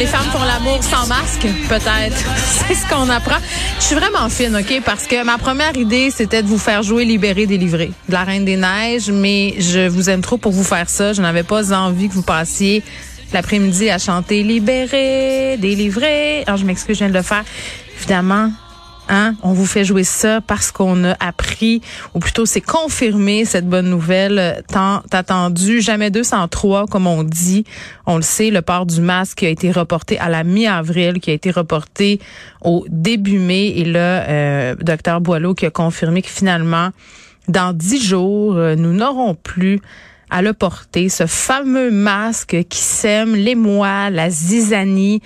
Les femmes font l'amour sans masque, peut-être. C'est ce qu'on apprend. Je suis vraiment fine, OK? Parce que ma première idée, c'était de vous faire jouer Libéré, délivré de la Reine des Neiges, mais je vous aime trop pour vous faire ça. Je n'avais pas envie que vous passiez l'après-midi à chanter Libéré, délivré. Alors, je m'excuse, je viens de le faire. Évidemment, Hein? On vous fait jouer ça parce qu'on a appris, ou plutôt c'est confirmé cette bonne nouvelle euh, tant attendue. Jamais 203, comme on dit. On le sait, le port du masque qui a été reporté à la mi-avril, qui a été reporté au début mai. Et là, euh, docteur Boileau qui a confirmé que finalement, dans dix jours, euh, nous n'aurons plus à le porter, ce fameux masque qui sème l'émoi, la zizanie,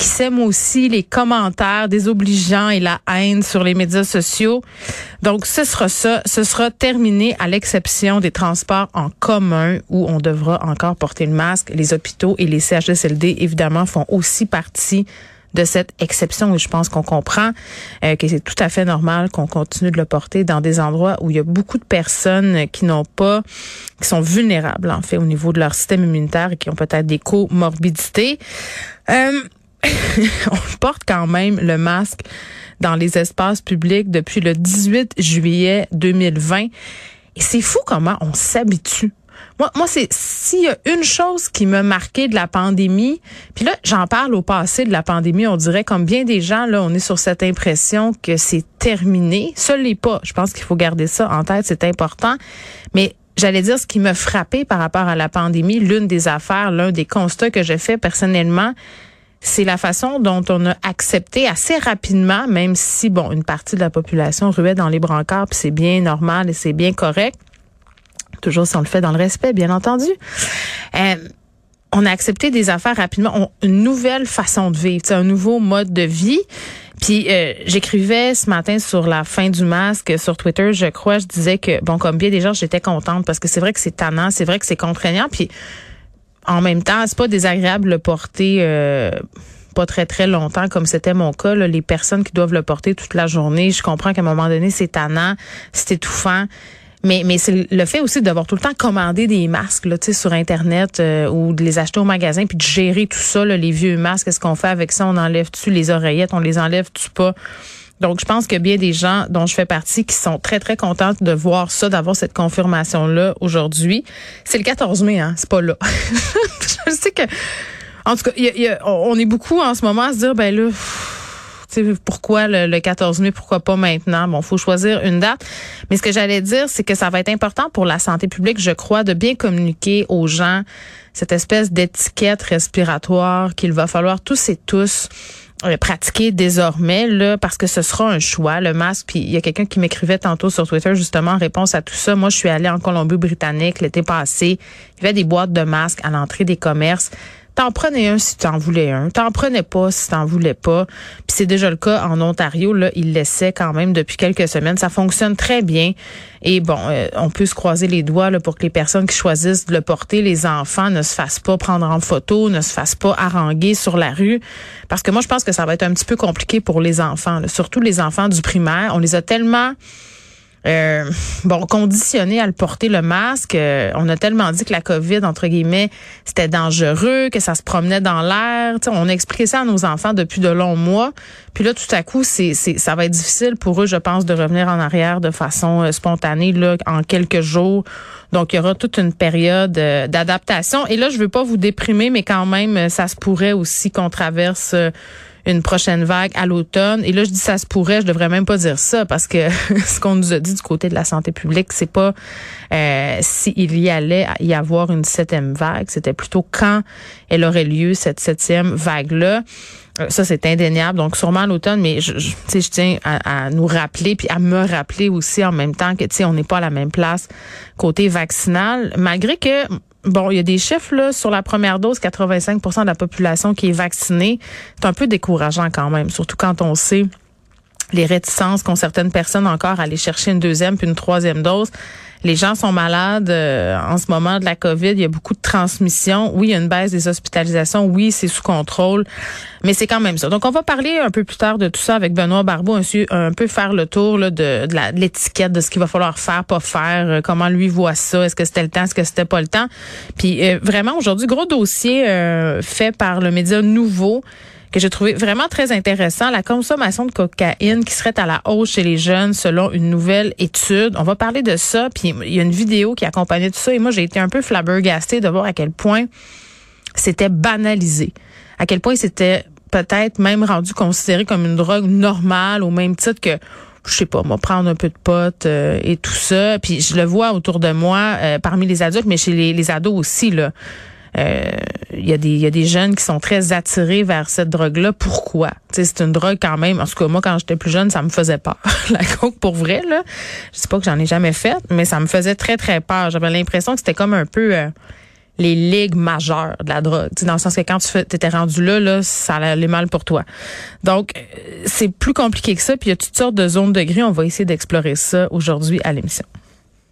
qui sème aussi les commentaires désobligeants et la haine sur les médias sociaux. Donc, ce sera ça. Ce sera terminé à l'exception des transports en commun où on devra encore porter le masque. Les hôpitaux et les CHSLD, évidemment, font aussi partie de cette exception et je pense qu'on comprend euh, que c'est tout à fait normal qu'on continue de le porter dans des endroits où il y a beaucoup de personnes qui n'ont pas, qui sont vulnérables en fait au niveau de leur système immunitaire et qui ont peut-être des comorbidités. Euh, on porte quand même le masque dans les espaces publics depuis le 18 juillet 2020. Et c'est fou comment on s'habitue. Moi, moi c'est s'il y a une chose qui m'a marqué de la pandémie, puis là, j'en parle au passé de la pandémie, on dirait comme bien des gens, là, on est sur cette impression que c'est terminé. Ça l'est pas. Je pense qu'il faut garder ça en tête, c'est important. Mais j'allais dire ce qui m'a frappé par rapport à la pandémie, l'une des affaires, l'un des constats que j'ai fait personnellement, c'est la façon dont on a accepté assez rapidement, même si, bon, une partie de la population ruait dans les brancards, puis c'est bien normal et c'est bien correct. Toujours si on le fait dans le respect, bien entendu. Euh, on a accepté des affaires rapidement, une nouvelle façon de vivre, un nouveau mode de vie. Puis euh, j'écrivais ce matin sur la fin du masque sur Twitter, je crois, je disais que bon comme bien des gens, j'étais contente parce que c'est vrai que c'est tannant, c'est vrai que c'est contraignant, puis en même temps, c'est pas désagréable de le porter euh, pas très très longtemps comme c'était mon cas. les personnes qui doivent le porter toute la journée, je comprends qu'à un moment donné c'est tannant, c'est étouffant. Mais, mais c'est le fait aussi d'avoir tout le temps commandé des masques là, sur Internet euh, ou de les acheter au magasin puis de gérer tout ça, les vieux masques. Qu'est-ce qu'on fait avec ça? On enlève-tu les oreillettes? On les enlève-tu pas? Donc, je pense que bien des gens dont je fais partie qui sont très, très contentes de voir ça, d'avoir cette confirmation-là aujourd'hui. C'est le 14 mai, hein? C'est pas là. je sais que, en tout cas, y a, on est beaucoup en ce moment à se dire, ben là, pourquoi le, 14 mai, pourquoi pas maintenant? Bon, faut choisir une date. Mais ce que j'allais dire, c'est que ça va être important pour la santé publique, je crois, de bien communiquer aux gens cette espèce d'étiquette respiratoire qu'il va falloir tous et tous pratiquer désormais là parce que ce sera un choix le masque. Puis il y a quelqu'un qui m'écrivait tantôt sur Twitter justement en réponse à tout ça. Moi je suis allée en Colombie-Britannique l'été passé. Il y avait des boîtes de masques à l'entrée des commerces T'en prenais un si t'en voulais un. T'en prenais pas si t'en voulais pas. Puis c'est déjà le cas en Ontario. Là, ils laissaient quand même depuis quelques semaines. Ça fonctionne très bien. Et bon, euh, on peut se croiser les doigts là, pour que les personnes qui choisissent de le porter, les enfants, ne se fassent pas prendre en photo, ne se fassent pas haranguer sur la rue. Parce que moi, je pense que ça va être un petit peu compliqué pour les enfants. Surtout les enfants du primaire. On les a tellement euh, bon, conditionné à le porter le masque. Euh, on a tellement dit que la COVID, entre guillemets, c'était dangereux, que ça se promenait dans l'air. On a expliqué ça à nos enfants depuis de longs mois. Puis là, tout à coup, c'est, ça va être difficile pour eux, je pense, de revenir en arrière de façon euh, spontanée là, en quelques jours. Donc, il y aura toute une période d'adaptation. Et là, je veux pas vous déprimer, mais quand même, ça se pourrait aussi qu'on traverse une prochaine vague à l'automne. Et là, je dis ça se pourrait, je devrais même pas dire ça parce que ce qu'on nous a dit du côté de la santé publique, c'est pas euh, s'il y allait y avoir une septième vague, c'était plutôt quand elle aurait lieu cette septième vague-là. Euh, ça, c'est indéniable. Donc, sûrement à l'automne, mais je, je, je tiens à, à, nous rappeler, puis à me rappeler aussi en même temps que, tu sais, on n'est pas à la même place côté vaccinal, malgré que Bon, il y a des chiffres là sur la première dose, 85% de la population qui est vaccinée. C'est un peu décourageant quand même, surtout quand on sait les réticences qu'ont certaines personnes encore à aller chercher une deuxième puis une troisième dose. Les gens sont malades euh, en ce moment de la COVID. Il y a beaucoup de transmission. Oui, il y a une baisse des hospitalisations. Oui, c'est sous contrôle. Mais c'est quand même ça. Donc, on va parler un peu plus tard de tout ça avec Benoît Barbeau, un, peu faire le tour de l'étiquette, de ce qu'il va falloir faire, pas faire, euh, comment lui voit ça, est-ce que c'était le temps, est-ce que c'était pas le temps. Puis euh, vraiment, aujourd'hui, gros dossier fait par le média Nouveau que j'ai trouvé vraiment très intéressant, la consommation de cocaïne qui serait à la hausse chez les jeunes selon une nouvelle étude. On va parler de ça, puis il y a une vidéo qui accompagnait tout ça et moi j'ai été un peu flabbergastée de voir à quel point c'était banalisé, à quel point c'était peut-être même rendu considéré comme une drogue normale au même titre que je sais pas, moi prendre un peu de pote euh, et tout ça. Puis je le vois autour de moi euh, parmi les adultes, mais chez les, les ados aussi là. Il y, a des, y a des jeunes qui sont très attirés vers cette drogue-là. Pourquoi? C'est une drogue quand même. En tout cas, moi, quand j'étais plus jeune, ça me faisait peur. la coke, pour vrai, là. Je sais pas que j'en ai jamais fait, mais ça me faisait très, très peur. J'avais l'impression que c'était comme un peu... Euh, les ligues majeures de la drogue. dans le sens que quand tu étais rendu là, là, ça allait mal pour toi. Donc, euh, c'est plus compliqué que ça. Puis il y a toutes sortes de zones de gris. On va essayer d'explorer ça aujourd'hui à l'émission.